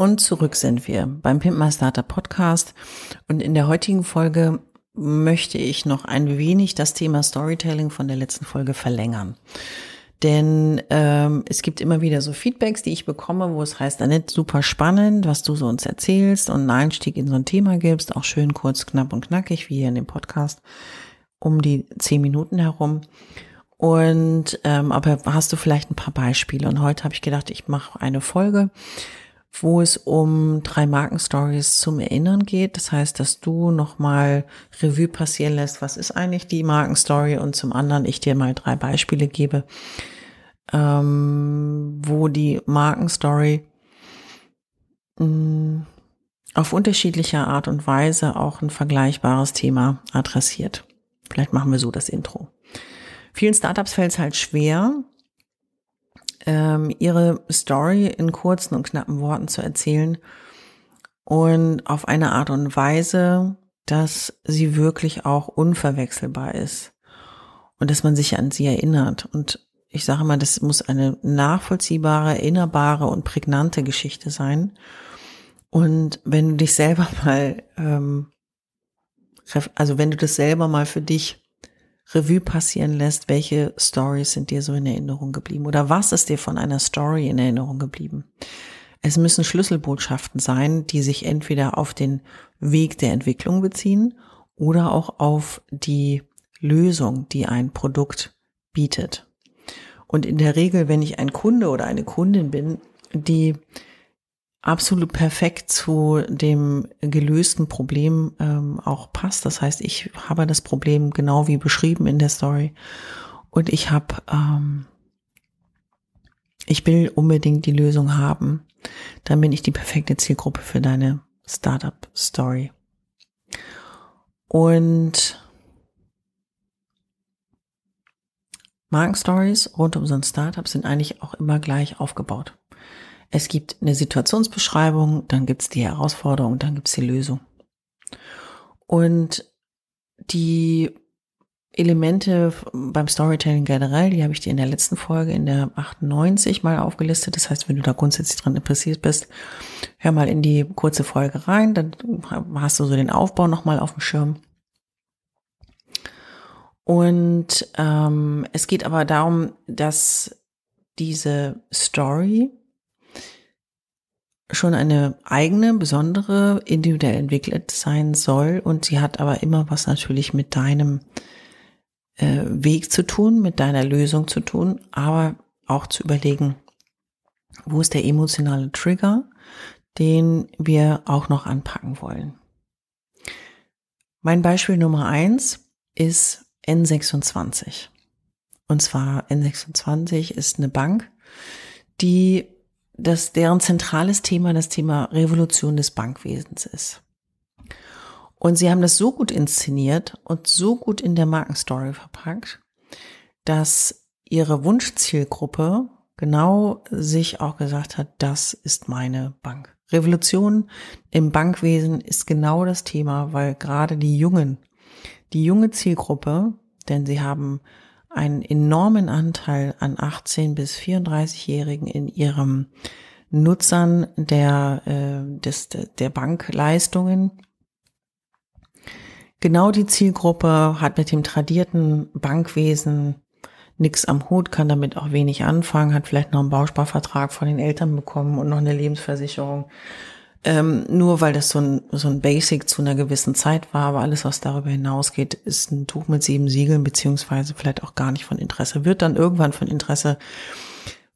Und zurück sind wir beim Pimp My Startup Podcast. Und in der heutigen Folge möchte ich noch ein wenig das Thema Storytelling von der letzten Folge verlängern. Denn ähm, es gibt immer wieder so Feedbacks, die ich bekomme, wo es heißt, Annette, super spannend, was du so uns erzählst und einen Einstieg in so ein Thema gibst, auch schön kurz, knapp und knackig, wie hier in dem Podcast, um die zehn Minuten herum. Und ähm, aber hast du vielleicht ein paar Beispiele? Und heute habe ich gedacht, ich mache eine Folge, wo es um drei Markenstories zum Erinnern geht. Das heißt, dass du nochmal Revue passieren lässt, was ist eigentlich die Markenstory und zum anderen ich dir mal drei Beispiele gebe, ähm, wo die Markenstory mh, mm, auf unterschiedliche Art und Weise auch ein vergleichbares Thema adressiert. Vielleicht machen wir so das Intro. Vielen Startups fällt es halt schwer, ähm, ihre Story in kurzen und knappen Worten zu erzählen und auf eine Art und Weise, dass sie wirklich auch unverwechselbar ist und dass man sich an sie erinnert. Und ich sage mal, das muss eine nachvollziehbare, erinnerbare und prägnante Geschichte sein. Und wenn du dich selber mal, ähm, also wenn du das selber mal für dich Revue passieren lässt, welche Stories sind dir so in Erinnerung geblieben oder was ist dir von einer Story in Erinnerung geblieben. Es müssen Schlüsselbotschaften sein, die sich entweder auf den Weg der Entwicklung beziehen oder auch auf die Lösung, die ein Produkt bietet. Und in der Regel, wenn ich ein Kunde oder eine Kundin bin, die absolut perfekt zu dem gelösten Problem ähm, auch passt. Das heißt, ich habe das Problem genau wie beschrieben in der Story und ich habe, ähm, ich will unbedingt die Lösung haben. Dann bin ich die perfekte Zielgruppe für deine Startup-Story. Und Markenstories rund um so ein Startup sind eigentlich auch immer gleich aufgebaut. Es gibt eine Situationsbeschreibung, dann gibt es die Herausforderung, dann gibt es die Lösung. Und die Elemente beim Storytelling generell, die habe ich dir in der letzten Folge, in der 98 mal aufgelistet. Das heißt, wenn du da grundsätzlich dran interessiert bist, hör mal in die kurze Folge rein, dann hast du so den Aufbau nochmal auf dem Schirm. Und ähm, es geht aber darum, dass diese Story schon eine eigene, besondere, individuell entwickelt sein soll. Und sie hat aber immer was natürlich mit deinem äh, Weg zu tun, mit deiner Lösung zu tun, aber auch zu überlegen, wo ist der emotionale Trigger, den wir auch noch anpacken wollen. Mein Beispiel Nummer eins ist N26. Und zwar N26 ist eine Bank, die dass deren zentrales Thema das Thema Revolution des Bankwesens ist. Und sie haben das so gut inszeniert und so gut in der Markenstory verpackt, dass ihre Wunschzielgruppe genau sich auch gesagt hat, das ist meine Bank. Revolution im Bankwesen ist genau das Thema, weil gerade die Jungen, die junge Zielgruppe, denn sie haben einen enormen Anteil an 18 bis 34-Jährigen in ihrem Nutzern der, äh, des, der Bankleistungen. Genau die Zielgruppe hat mit dem tradierten Bankwesen nichts am Hut, kann damit auch wenig anfangen, hat vielleicht noch einen Bausparvertrag von den Eltern bekommen und noch eine Lebensversicherung. Ähm, nur weil das so ein, so ein Basic zu einer gewissen Zeit war, aber alles, was darüber hinausgeht, ist ein Tuch mit sieben Siegeln, beziehungsweise vielleicht auch gar nicht von Interesse. Wird dann irgendwann von Interesse,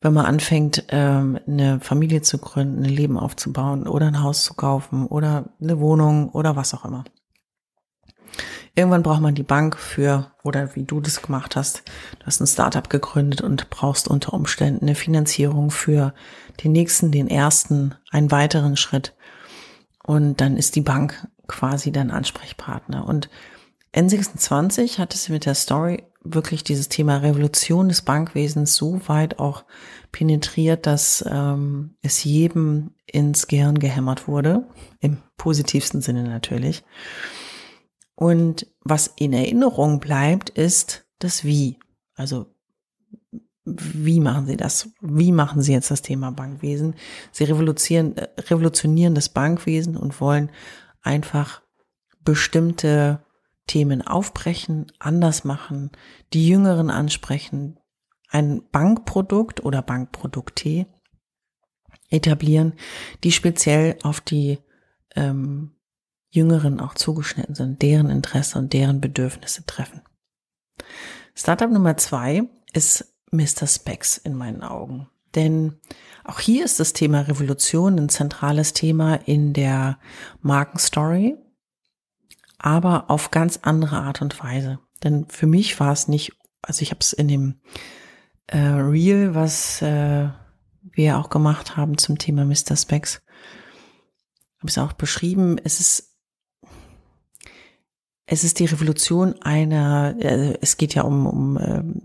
wenn man anfängt, ähm, eine Familie zu gründen, ein Leben aufzubauen oder ein Haus zu kaufen oder eine Wohnung oder was auch immer. Irgendwann braucht man die Bank für, oder wie du das gemacht hast, du hast ein Startup gegründet und brauchst unter Umständen eine Finanzierung für den nächsten, den ersten, einen weiteren Schritt. Und dann ist die Bank quasi dein Ansprechpartner. Und N26 hat es mit der Story wirklich dieses Thema Revolution des Bankwesens so weit auch penetriert, dass ähm, es jedem ins Gehirn gehämmert wurde, im positivsten Sinne natürlich. Und was in Erinnerung bleibt, ist das Wie. Also wie machen Sie das? Wie machen Sie jetzt das Thema Bankwesen? Sie revolutionieren, äh, revolutionieren das Bankwesen und wollen einfach bestimmte Themen aufbrechen, anders machen, die Jüngeren ansprechen, ein Bankprodukt oder Bankprodukte etablieren, die speziell auf die ähm, Jüngeren auch zugeschnitten sind, deren Interesse und deren Bedürfnisse treffen. Startup Nummer zwei ist Mr. Specs in meinen Augen. Denn auch hier ist das Thema Revolution ein zentrales Thema in der Markenstory, aber auf ganz andere Art und Weise. Denn für mich war es nicht, also ich habe es in dem äh, Reel, was äh, wir auch gemacht haben zum Thema Mr. Specs, habe ich es auch beschrieben. Es ist es ist die Revolution einer, äh, es geht ja um, um ähm,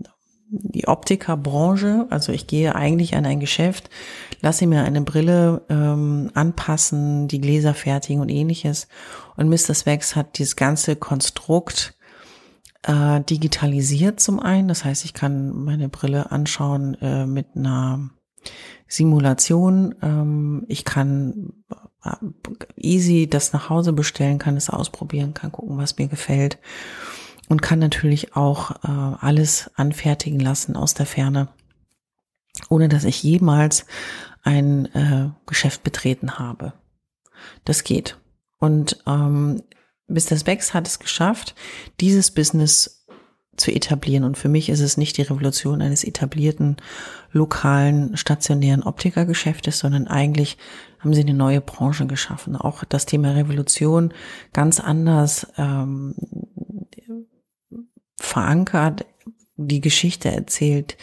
die Optikerbranche. Also ich gehe eigentlich an ein Geschäft, lasse mir eine Brille ähm, anpassen, die Gläser fertigen und ähnliches. Und Mr. Specs hat dieses ganze Konstrukt äh, digitalisiert zum einen. Das heißt, ich kann meine Brille anschauen äh, mit einer Simulation. Ähm, ich kann äh, easy das nach Hause bestellen, kann es ausprobieren, kann gucken, was mir gefällt und kann natürlich auch äh, alles anfertigen lassen aus der Ferne, ohne dass ich jemals ein äh, Geschäft betreten habe. Das geht. Und ähm, Mr. Specs hat es geschafft, dieses Business zu etablieren. Und für mich ist es nicht die Revolution eines etablierten, lokalen, stationären Optikergeschäftes, sondern eigentlich haben sie eine neue Branche geschaffen. Auch das Thema Revolution ganz anders ähm, verankert, die Geschichte erzählt,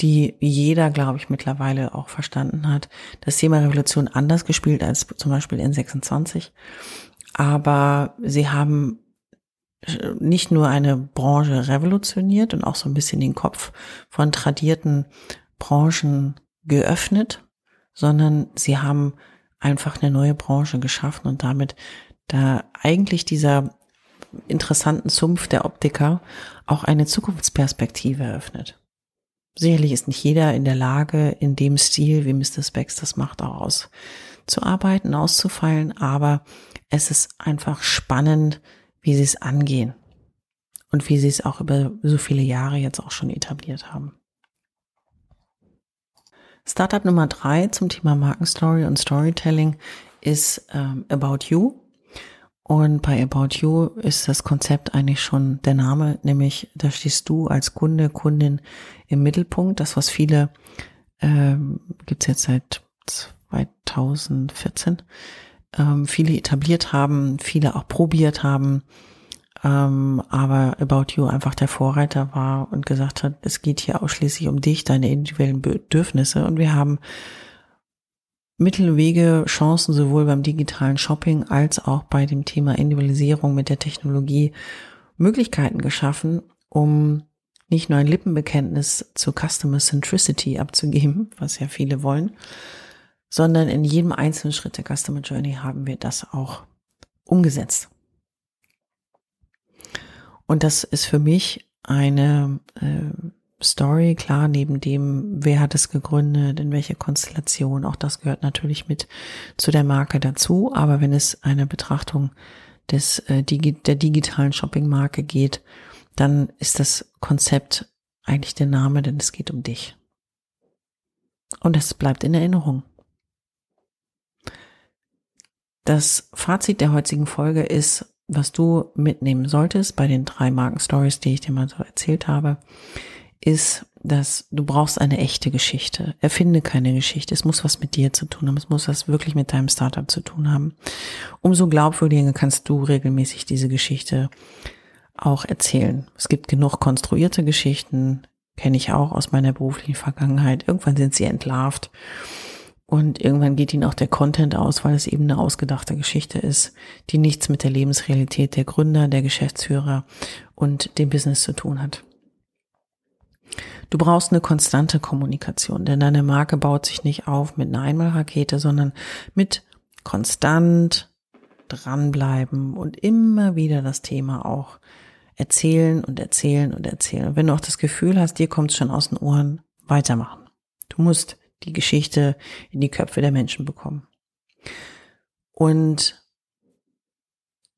die jeder, glaube ich, mittlerweile auch verstanden hat. Das Thema Revolution anders gespielt als zum Beispiel in 26. Aber sie haben nicht nur eine Branche revolutioniert und auch so ein bisschen den Kopf von tradierten Branchen geöffnet, sondern sie haben einfach eine neue Branche geschaffen und damit da eigentlich dieser interessanten Zumpf der Optiker auch eine Zukunftsperspektive eröffnet. Sicherlich ist nicht jeder in der Lage, in dem Stil, wie Mr. Specs das macht, auch auszuarbeiten, auszufallen, aber es ist einfach spannend, wie sie es angehen und wie sie es auch über so viele Jahre jetzt auch schon etabliert haben. Startup Nummer drei zum Thema Markenstory und Storytelling ist ähm, About You. Und bei About You ist das Konzept eigentlich schon der Name, nämlich da stehst du als Kunde, Kundin im Mittelpunkt. Das, was viele, ähm, gibt jetzt seit 2014, ähm, viele etabliert haben, viele auch probiert haben, ähm, aber About You einfach der Vorreiter war und gesagt hat, es geht hier ausschließlich um dich, deine individuellen Bedürfnisse und wir haben Mittel, Wege, Chancen sowohl beim digitalen Shopping als auch bei dem Thema Individualisierung mit der Technologie Möglichkeiten geschaffen, um nicht nur ein Lippenbekenntnis zu Customer Centricity abzugeben, was ja viele wollen, sondern in jedem einzelnen Schritt der Customer Journey haben wir das auch umgesetzt. Und das ist für mich eine äh, Story, klar, neben dem, wer hat es gegründet, in welche Konstellation, auch das gehört natürlich mit zu der Marke dazu. Aber wenn es eine Betrachtung des, äh, der digitalen Shopping-Marke geht, dann ist das Konzept eigentlich der Name, denn es geht um dich. Und es bleibt in Erinnerung. Das Fazit der heutigen Folge ist, was du mitnehmen solltest bei den drei Markenstories, die ich dir mal so erzählt habe, ist, dass du brauchst eine echte Geschichte. Erfinde keine Geschichte. Es muss was mit dir zu tun haben. Es muss was wirklich mit deinem Startup zu tun haben. Umso glaubwürdiger kannst du regelmäßig diese Geschichte auch erzählen. Es gibt genug konstruierte Geschichten, kenne ich auch aus meiner beruflichen Vergangenheit. Irgendwann sind sie entlarvt und irgendwann geht ihnen auch der Content aus, weil es eben eine ausgedachte Geschichte ist, die nichts mit der Lebensrealität der Gründer, der Geschäftsführer und dem Business zu tun hat. Du brauchst eine konstante Kommunikation, denn deine Marke baut sich nicht auf mit einer Einmalrakete, sondern mit konstant dranbleiben und immer wieder das Thema auch erzählen und erzählen und erzählen. Und wenn du auch das Gefühl hast, dir kommt es schon aus den Ohren, weitermachen. Du musst die Geschichte in die Köpfe der Menschen bekommen. Und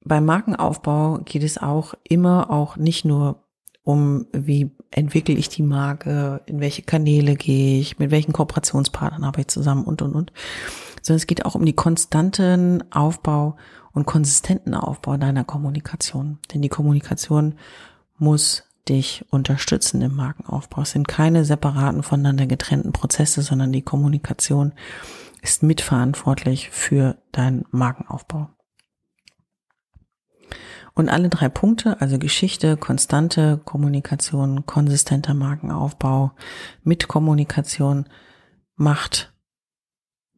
beim Markenaufbau geht es auch immer auch nicht nur um, wie entwickle ich die Marke, in welche Kanäle gehe ich, mit welchen Kooperationspartnern arbeite ich zusammen und, und, und. Sondern es geht auch um die konstanten Aufbau und konsistenten Aufbau deiner Kommunikation. Denn die Kommunikation muss dich unterstützen im Markenaufbau. Es sind keine separaten, voneinander getrennten Prozesse, sondern die Kommunikation ist mitverantwortlich für deinen Markenaufbau. Und alle drei Punkte, also Geschichte, konstante Kommunikation, konsistenter Markenaufbau mit Kommunikation, macht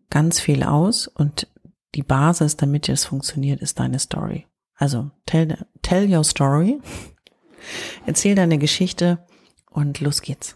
ganz viel aus und die Basis, damit es funktioniert, ist deine Story. Also tell, tell your story, erzähl deine Geschichte und los geht's.